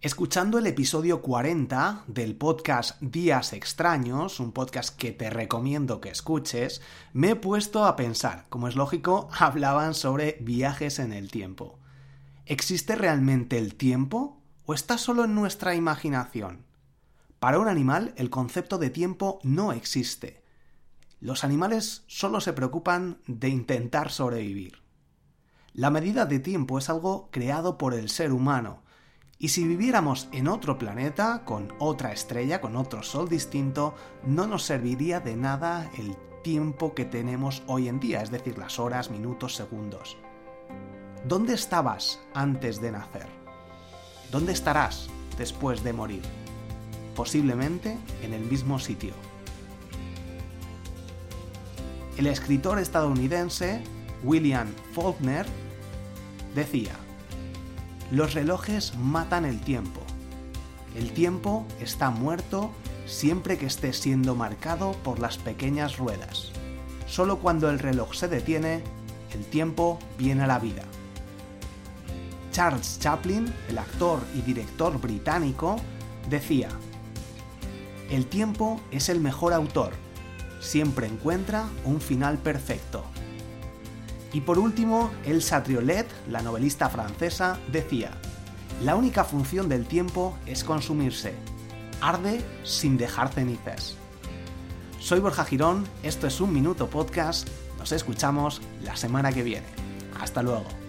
Escuchando el episodio 40 del podcast Días Extraños, un podcast que te recomiendo que escuches, me he puesto a pensar, como es lógico, hablaban sobre viajes en el tiempo. ¿Existe realmente el tiempo o está solo en nuestra imaginación? Para un animal el concepto de tiempo no existe. Los animales solo se preocupan de intentar sobrevivir. La medida de tiempo es algo creado por el ser humano, y si viviéramos en otro planeta, con otra estrella, con otro sol distinto, no nos serviría de nada el tiempo que tenemos hoy en día, es decir, las horas, minutos, segundos. ¿Dónde estabas antes de nacer? ¿Dónde estarás después de morir? Posiblemente en el mismo sitio. El escritor estadounidense William Faulkner decía, los relojes matan el tiempo. El tiempo está muerto siempre que esté siendo marcado por las pequeñas ruedas. Solo cuando el reloj se detiene, el tiempo viene a la vida. Charles Chaplin, el actor y director británico, decía, El tiempo es el mejor autor, siempre encuentra un final perfecto. Y por último, Elsa Triolet, la novelista francesa, decía, la única función del tiempo es consumirse. Arde sin dejar cenizas. Soy Borja Girón, esto es Un Minuto Podcast, nos escuchamos la semana que viene. Hasta luego.